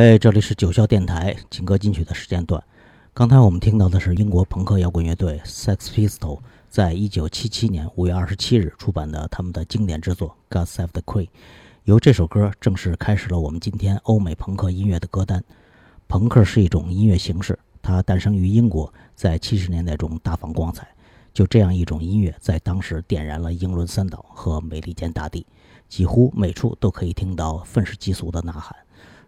嘿，这里是九霄电台劲歌金曲的时间段。刚才我们听到的是英国朋克摇滚乐队 Sex Pistols 在一九七七年五月二十七日出版的他们的经典之作《God Save the Queen》。由这首歌正式开始了我们今天欧美朋克音乐的歌单。朋克是一种音乐形式，它诞生于英国，在七十年代中大放光彩。就这样一种音乐，在当时点燃了英伦三岛和美利坚大地，几乎每处都可以听到愤世嫉俗的呐喊。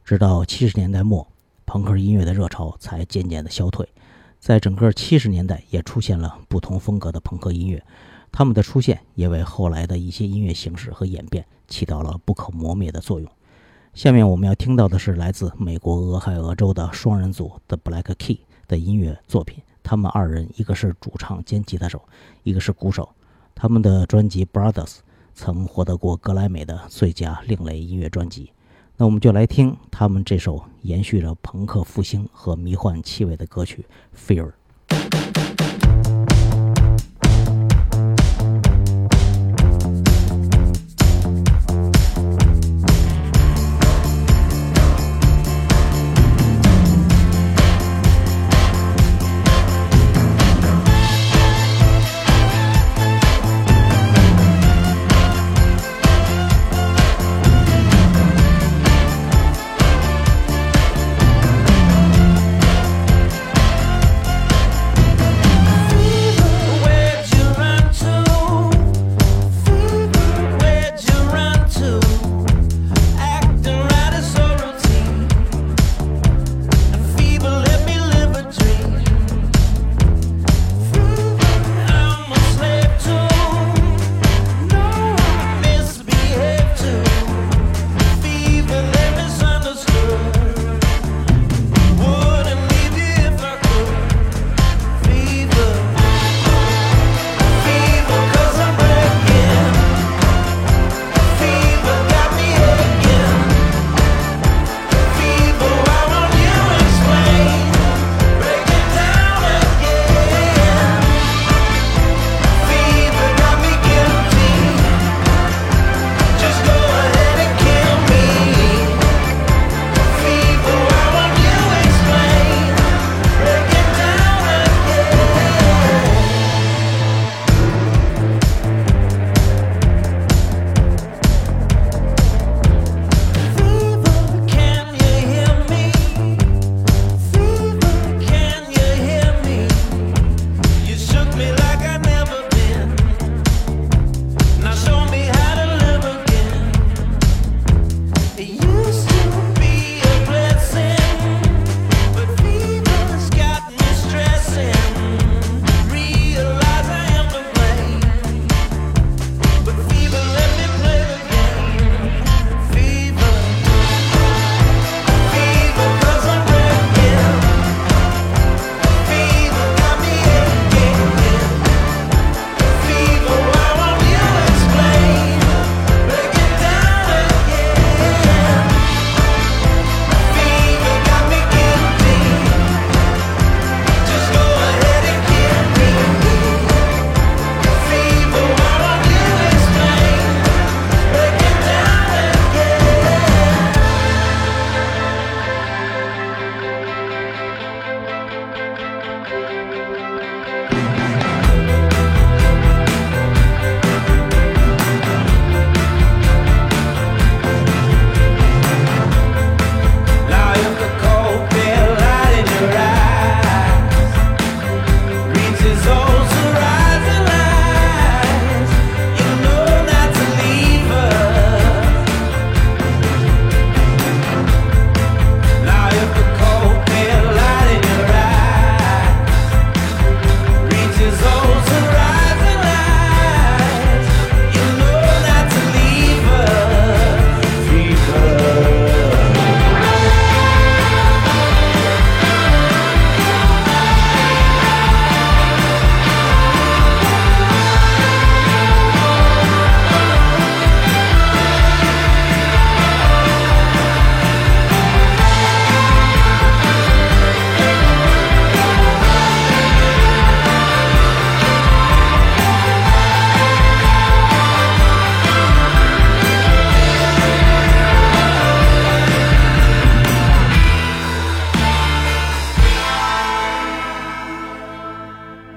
直到七十年代末，朋克音乐的热潮才渐渐的消退。在整个七十年代，也出现了不同风格的朋克音乐，他们的出现也为后来的一些音乐形式和演变起到了不可磨灭的作用。下面我们要听到的是来自美国俄亥俄州的双人组 The Black Key 的音乐作品。他们二人，一个是主唱兼吉他手，一个是鼓手。他们的专辑《Brothers》曾获得过格莱美的最佳另类音乐专辑。那我们就来听他们这首延续着朋克复兴和迷幻气味的歌曲《Fear》。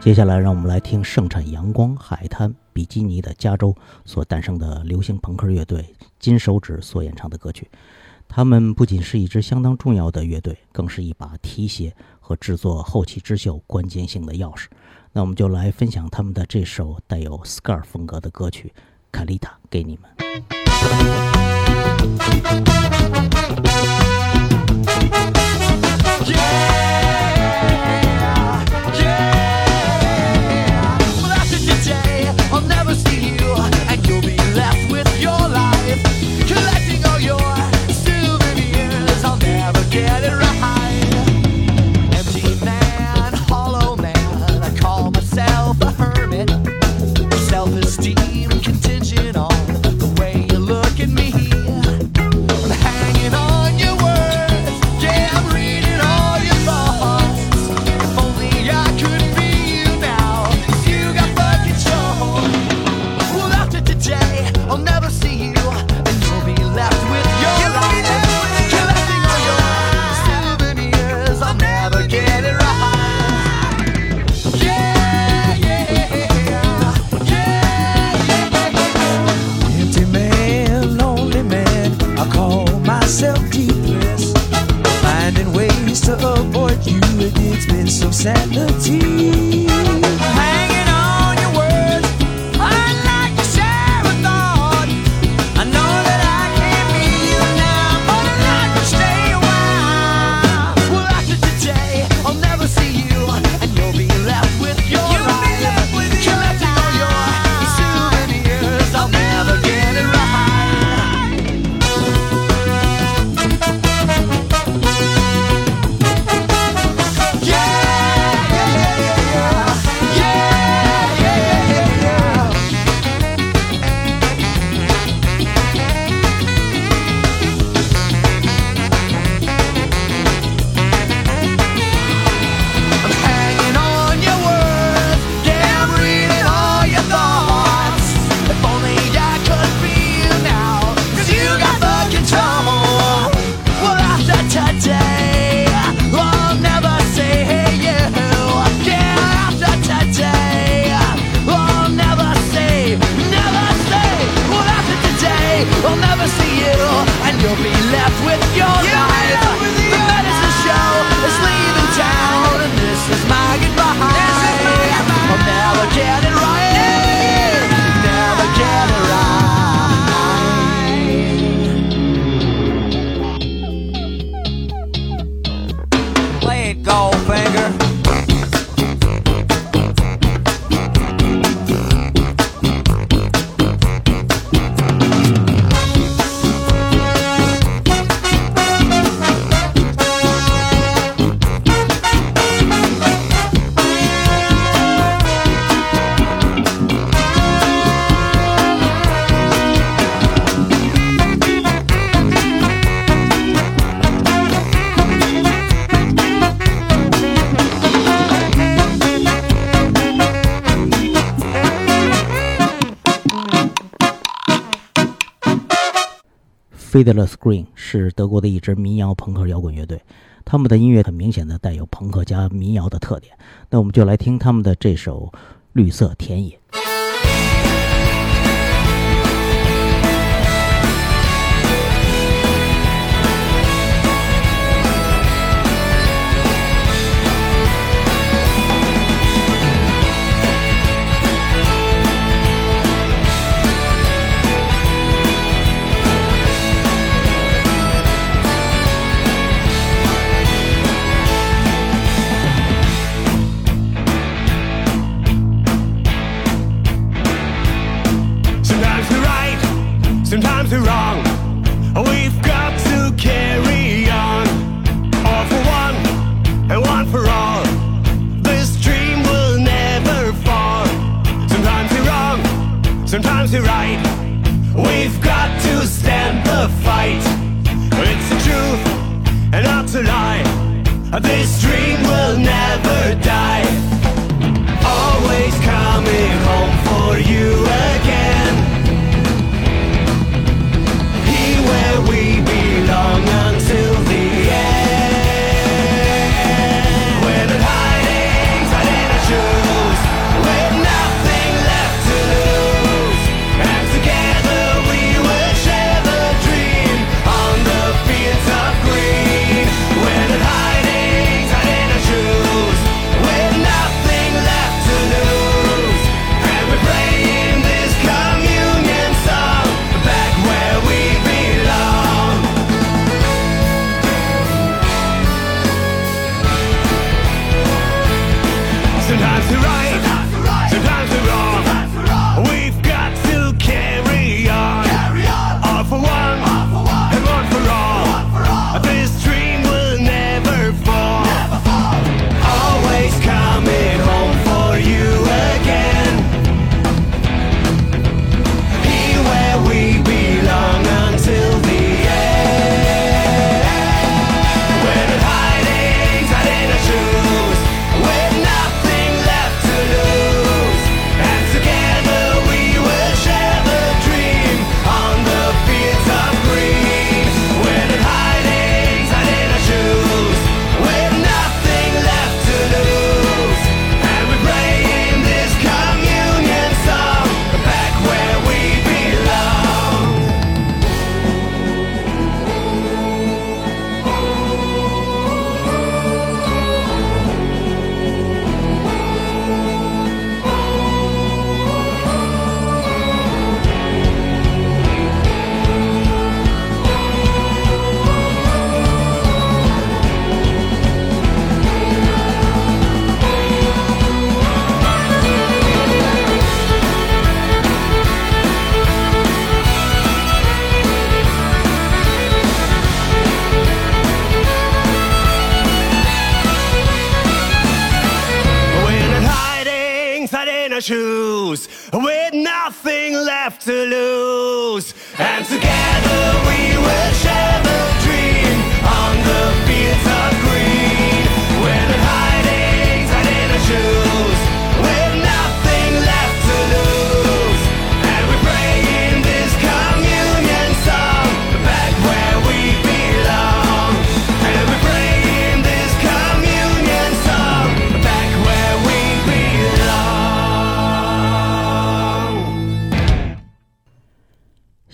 接下来，让我们来听盛产阳光、海滩、比基尼的加州所诞生的流行朋克乐队金手指所演唱的歌曲。他们不仅是一支相当重要的乐队，更是一把提携和制作后起之秀关键性的钥匙。那我们就来分享他们的这首带有 scar 风格的歌曲《卡丽塔》给你们。Fiddler Screen 是德国的一支民谣朋克摇滚乐队，他们的音乐很明显的带有朋克加民谣的特点。那我们就来听他们的这首《绿色田野》。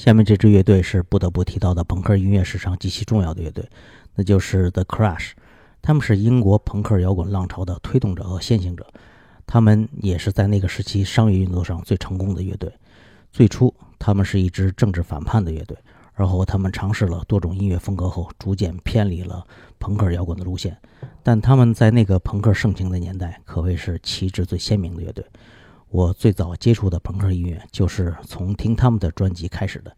下面这支乐队是不得不提到的朋克音乐史上极其重要的乐队，那就是 The Crash。他们是英国朋克摇滚浪潮的推动者和先行者，他们也是在那个时期商业运作上最成功的乐队。最初，他们是一支政治反叛的乐队，而后他们尝试了多种音乐风格后，逐渐偏离了朋克摇滚的路线。但他们在那个朋克盛行的年代，可谓是旗帜最鲜明的乐队。我最早接触的朋克音乐就是从听他们的专辑开始的。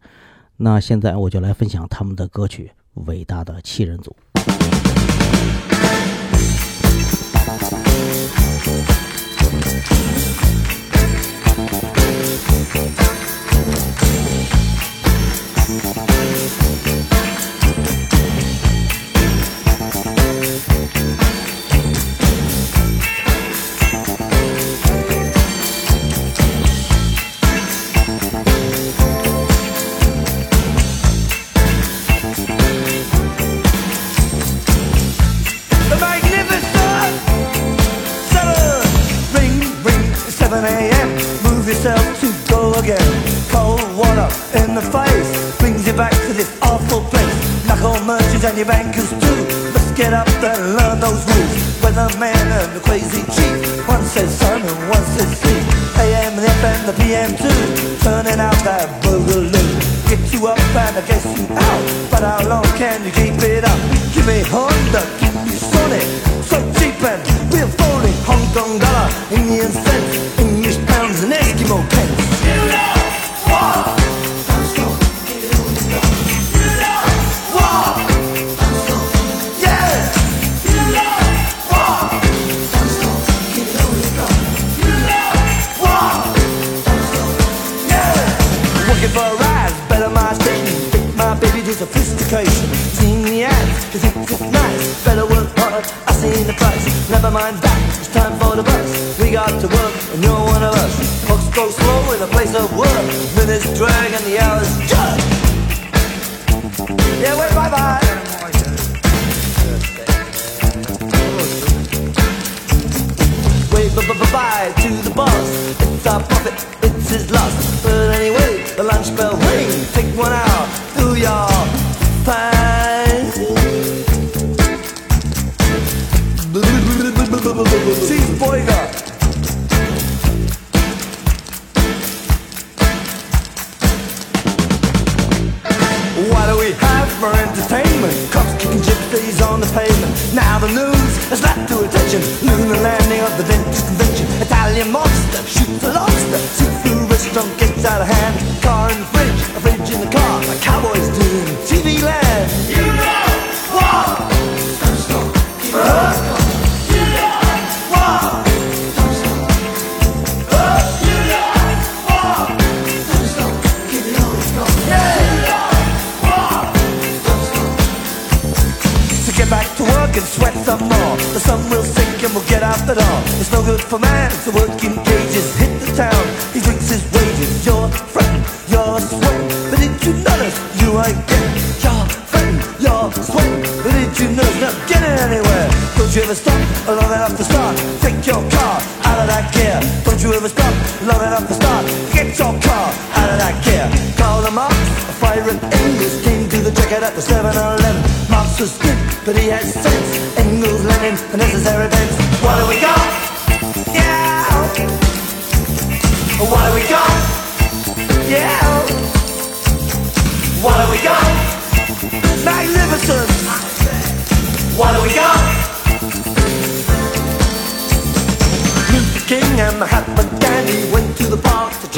那现在我就来分享他们的歌曲《伟大的七人组》。The dentist convention. Italian monster shoots a lobster. Seafood restaurant gets out of hand. Long enough to start? Get your car out of that gear. Call them up, a fire and Engels came to the jacket at the 7-Eleven. Marx was good, but he had sense. Engels, Lenin, a necessary events. What do we got? Yeah. What do we got? Yeah. What do we got?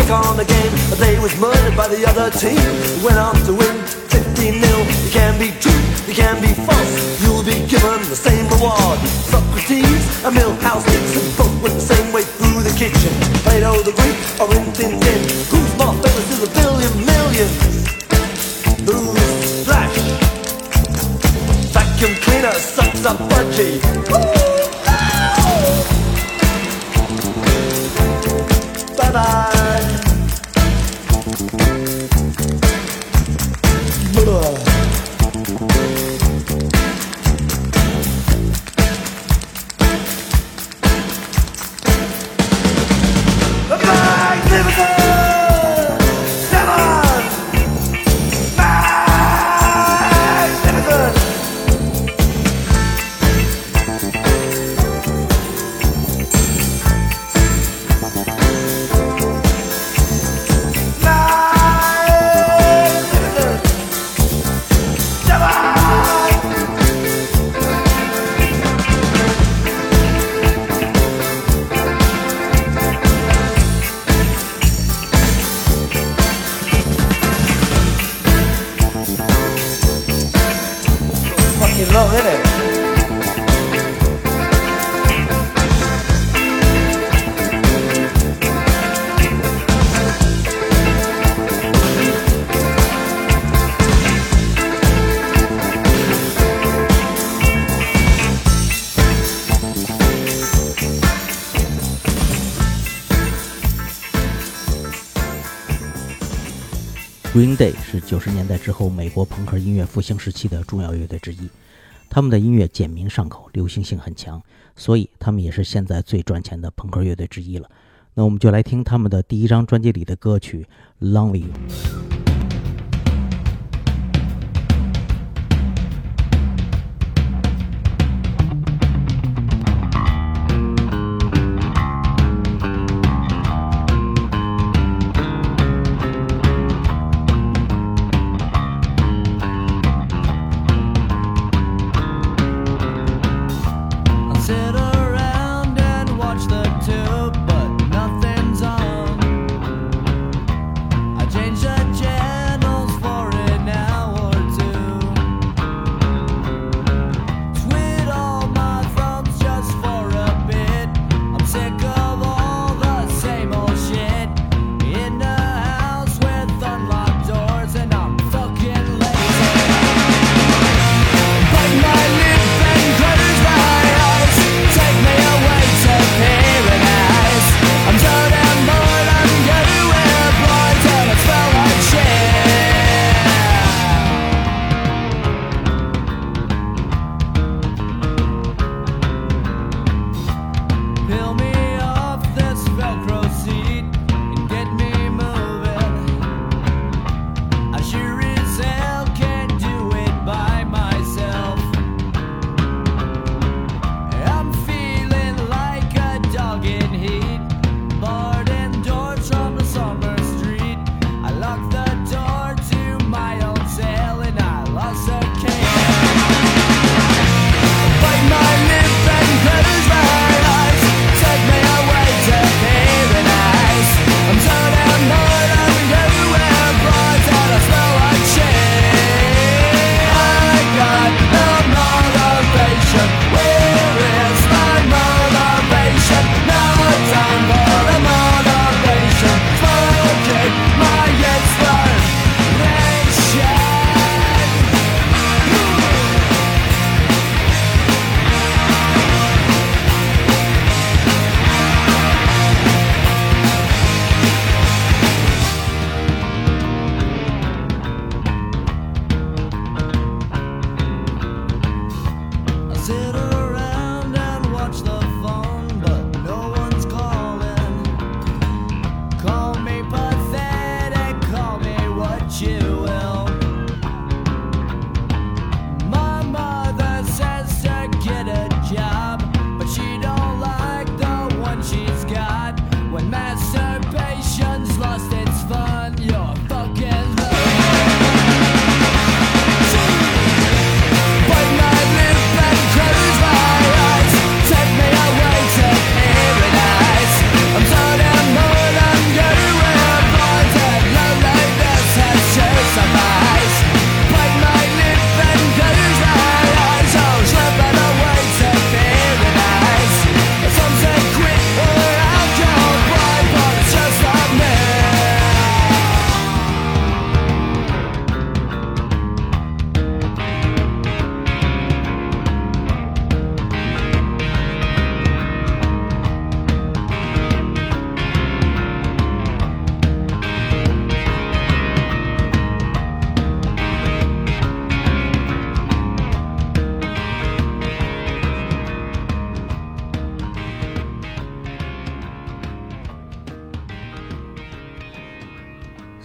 kick on the game, but they was murdered by the other team. Went on to win 15 0. You can be true, you can be false. You'll be given the same reward. Socrates and Milhouse Nixon both went the same way through the kitchen. Plato the Greek or in Thin Tin. Who's more famous is a billion million? Who's black? Vacuum cleaner sucks up budgie. Green Day 是九十年代之后美国朋克音乐复兴时期的重要乐队之一。他们的音乐简明上口，流行性很强，所以他们也是现在最赚钱的朋克乐队之一了。那我们就来听他们的第一张专辑里的歌曲《Longview》。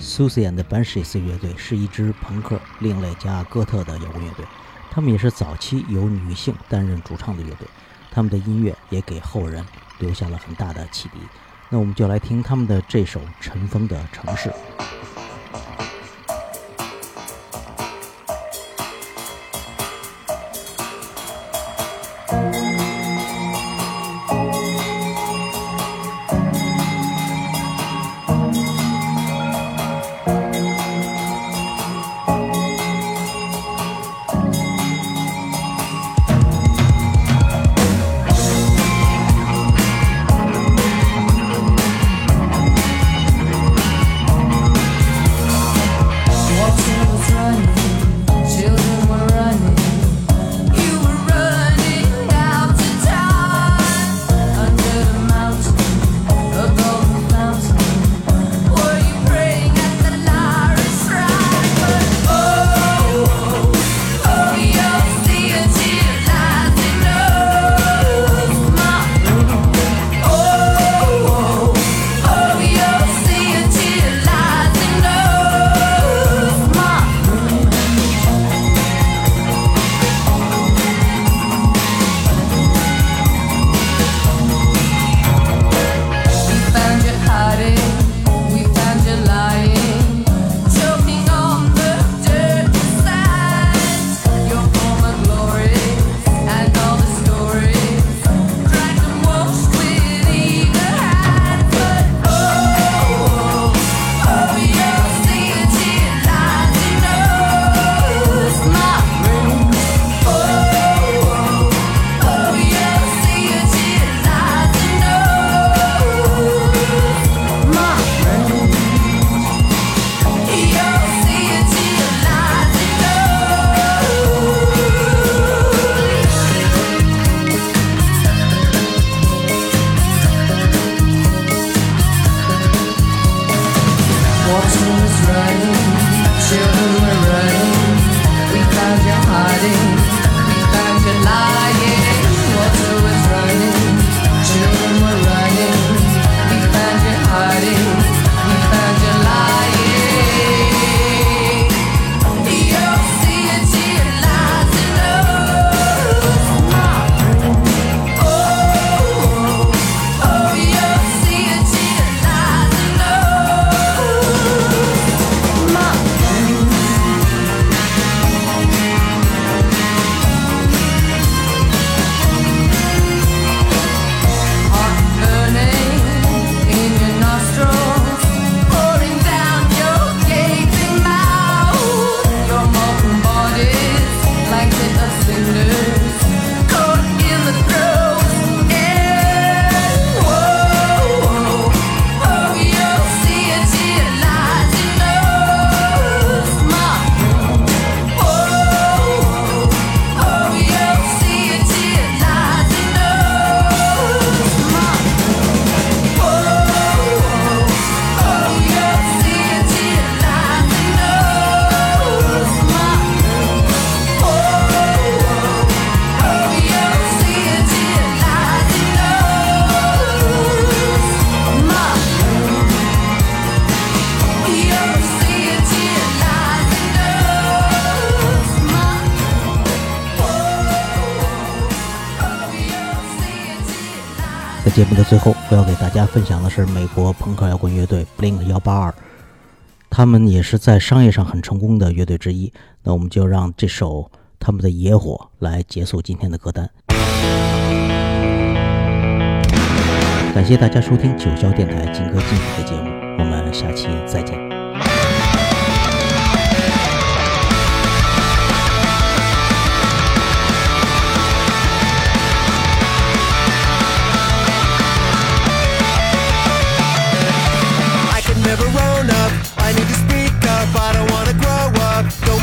Susie and Banshees 乐队是一支朋克、另类加哥特的摇滚乐队，他们也是早期由女性担任主唱的乐队，他们的音乐也给后人留下了很大的启迪。那我们就来听他们的这首《尘封的城市》。要给大家分享的是美国朋克摇滚乐队 Blink 幺八二，他们也是在商业上很成功的乐队之一。那我们就让这首他们的《野火》来结束今天的歌单。感谢大家收听九霄电台劲歌金曲的节目，我们下期再见。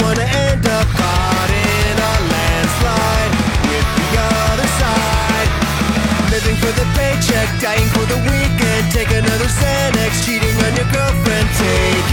Wanna end up caught in a landslide with the other side. Living for the paycheck, dying for the weekend. Take another Xanax, cheating on your girlfriend. Take